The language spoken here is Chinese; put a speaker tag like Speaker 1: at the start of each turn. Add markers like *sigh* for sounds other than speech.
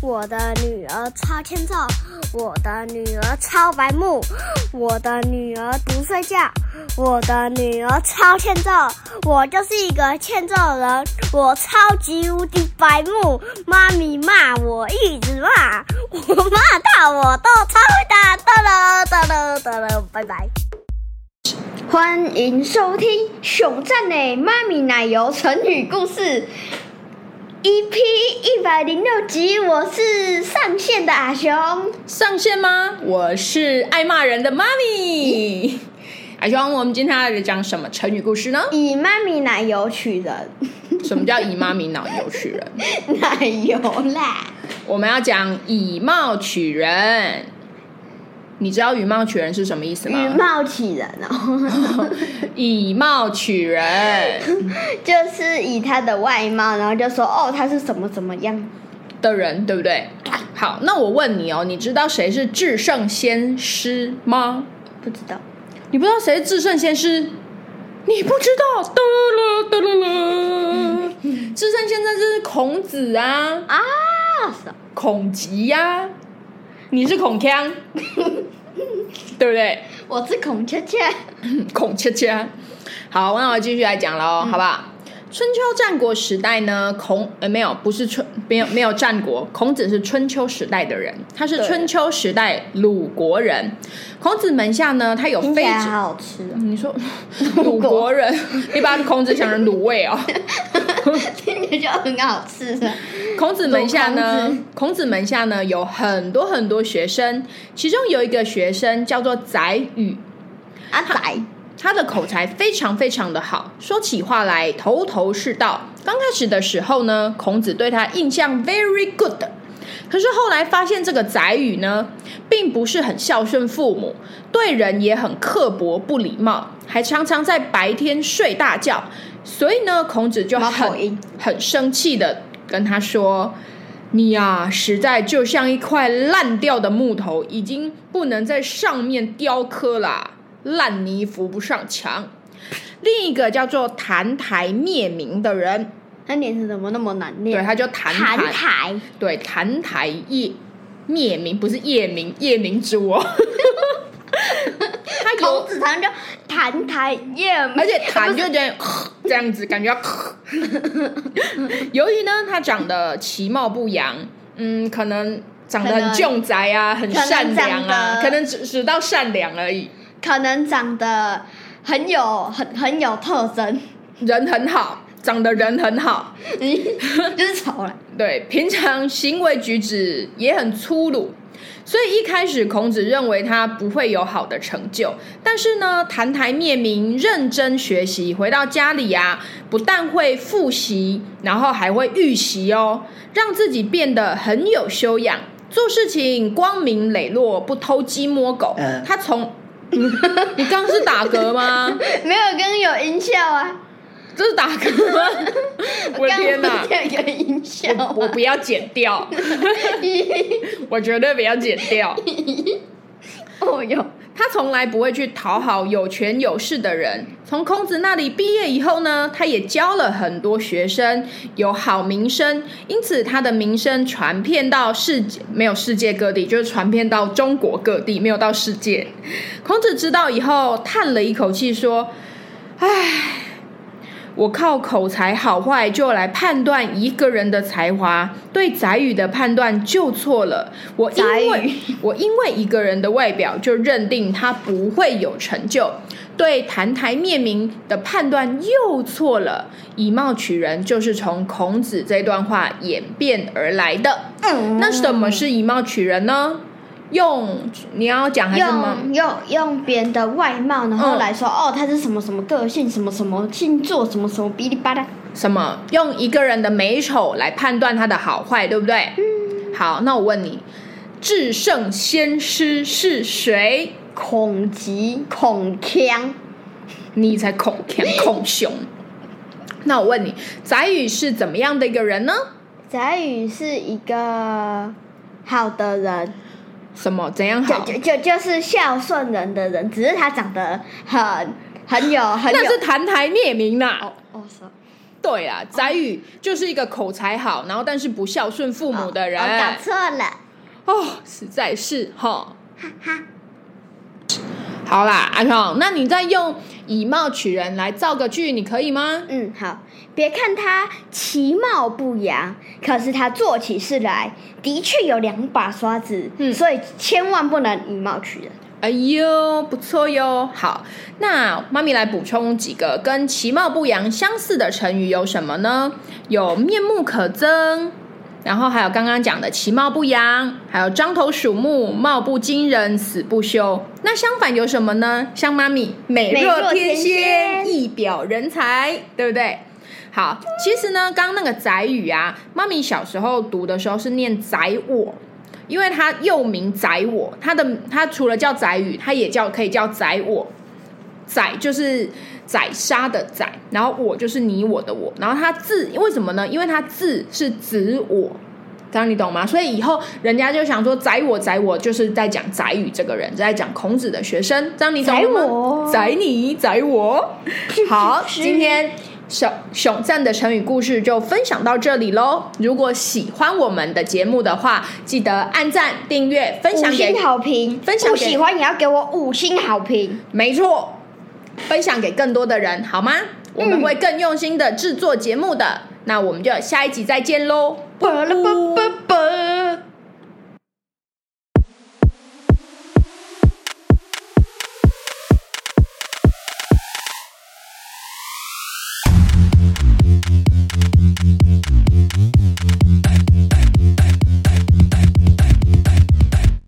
Speaker 1: 我的女儿超欠揍，我的女儿超白目，我的女儿不睡觉，我的女儿超欠揍，我就是一个欠揍人，我超级无敌白目，妈咪骂我一直骂，我骂到我都超会打，哒了哒了哒了，拜拜。欢迎收听《熊赞的妈咪奶油成语故事》EP 一百零六集，我是上线的阿雄。
Speaker 2: 上线吗？我是爱骂人的妈咪。阿雄，我们今天要来讲什么成语故事呢？
Speaker 1: 以妈咪奶油取人，
Speaker 2: 什么叫以妈咪奶油取人？*laughs*
Speaker 1: 奶油啦。
Speaker 2: 我们要讲以貌取人。你知道以貌取人是什么意思吗？
Speaker 1: 以貌取人哦，
Speaker 2: 以貌取人 *laughs*
Speaker 1: 就是以他的外貌，然后就说哦，他是什么怎么样
Speaker 2: 的人，对不对？好，那我问你哦，你知道谁是至圣先师吗？
Speaker 1: 不知道。
Speaker 2: 你不知道谁是至圣先师？你不知道？哒啦哒啦啦！至圣先生就是孔子啊 *laughs*
Speaker 1: 啊，
Speaker 2: 孔吉呀。你是孔锵，*laughs* 对不对？
Speaker 1: 我是孔雀雀，*laughs*
Speaker 2: 孔雀雀。好，那我继续来讲喽，好不好？春秋战国时代呢，孔呃没有，不是春没有没有战国，孔子是春秋时代的人，他是春秋时代鲁国人。孔子门下呢，他有非常
Speaker 1: 好吃。
Speaker 2: 你说 *laughs* 鲁国人，*laughs* 一般孔子想成卤味哦，
Speaker 1: 就很好吃。
Speaker 2: 孔子门下呢，孔子门下呢有很多很多学生，其中有一个学生叫做宰予，
Speaker 1: 阿宰。
Speaker 2: 他的口才非常非常的好，说起话来头头是道。刚开始的时候呢，孔子对他印象 very good，可是后来发现这个宰予呢，并不是很孝顺父母，对人也很刻薄不礼貌，还常常在白天睡大觉。所以呢，孔子就很很生气的跟他说：“你呀，实在就像一块烂掉的木头，已经不能在上面雕刻啦。”烂泥扶不上墙。另一个叫做澹台灭明的人，
Speaker 1: 他名字怎么那么难念？
Speaker 2: 对，他叫澹台。对，澹台灭灭明不是夜明，夜明之我。*laughs*
Speaker 1: 他孔子常叫澹台夜，
Speaker 2: 而且澹就这样 *laughs* 这样子，感觉要。*laughs* 由于呢，他长得其貌不扬，嗯，可能长得很俊宅啊，很善良啊，可能只只到善良而已。
Speaker 1: 可能长得很有很很有特征，
Speaker 2: 人很好，长得人很好，*laughs*
Speaker 1: 就是丑了。
Speaker 2: 对，平常行为举止也很粗鲁，所以一开始孔子认为他不会有好的成就。但是呢，澹台灭明，认真学习，回到家里啊，不但会复习，然后还会预习哦，让自己变得很有修养，做事情光明磊落，不偷鸡摸狗。他从 *laughs* 你刚是打嗝吗？*laughs*
Speaker 1: 没有，刚有音效啊。
Speaker 2: 这是打嗝吗？*laughs* 我的天哪！
Speaker 1: 有音效，
Speaker 2: 我不要剪掉。*laughs* 我绝对不要剪掉。
Speaker 1: 哦哟。
Speaker 2: 他从来不会去讨好有权有势的人。从孔子那里毕业以后呢，他也教了很多学生，有好名声，因此他的名声传遍到世界，没有世界各地，就是传遍到中国各地，没有到世界。孔子知道以后，叹了一口气说：“唉。”我靠口才好坏就来判断一个人的才华，对宰予的判断就错了。我因为 *laughs* 我因为一个人的外表就认定他不会有成就，对澹台灭明的判断又错了。以貌取人就是从孔子这段话演变而来的。那什么是以貌取人呢？用你要讲还是什么？
Speaker 1: 用用别人的外貌，然后来说哦，他是什么什么个性，什么什么星座，什么什么哔哩吧啦。
Speaker 2: 什么？用一个人的美丑来判断他的好坏，对不对？嗯。好，那我问你，至圣先师是谁？
Speaker 1: 孔吉、孔锵。
Speaker 2: 你才孔锵、*laughs* 孔雄。那我问你，宰予是怎么样的一个人呢？
Speaker 1: 宰予是一个好的人。
Speaker 2: 什么？怎样好？
Speaker 1: 就就就是孝顺人的人，只是他长得很很有 *laughs* 很有。
Speaker 2: 那是澹台灭明呐。
Speaker 1: 哦哦是。
Speaker 2: 对啊，宰予就是一个口才好，然后但是不孝顺父母的人。
Speaker 1: 我搞错了。
Speaker 2: 哦，实在是哈。哈哈。好啦，阿雄，那你再用以貌取人来造个句，你可以吗？
Speaker 1: 嗯，好。别看他其貌不扬，可是他做起事来的确有两把刷子。嗯，所以千万不能以貌取人。
Speaker 2: 哎呦，不错哟。好，那妈咪来补充几个跟其貌不扬相似的成语有什么呢？有面目可憎。然后还有刚刚讲的其貌不扬，还有獐头鼠目、貌不惊人、死不休。那相反有什么呢？像妈咪美若天仙、一表人才，对不对？好，其实呢，刚那个宰予啊，妈咪小时候读的时候是念宰我，因为它又名宰我，它的它除了叫宰予，它也叫可以叫宰我。宰就是宰杀的宰，然后我就是你我的我，然后他字为什么呢？因为他字是子我，这样你懂吗？所以以后人家就想说宰我宰我，就是在讲宰予这个人，在讲孔子的学生，这样你懂吗？宰你宰我。好，今天熊熊赞的成语故事就分享到这里喽。如果喜欢我们的节目的话，记得按赞、订阅、分享给
Speaker 1: 好评。
Speaker 2: 分享
Speaker 1: 不喜欢也要给我五星好评。
Speaker 2: 没错。分享给更多的人，好吗？我们会更用心的制作节目的。那我们就下一集再见喽！拜拜拜拜。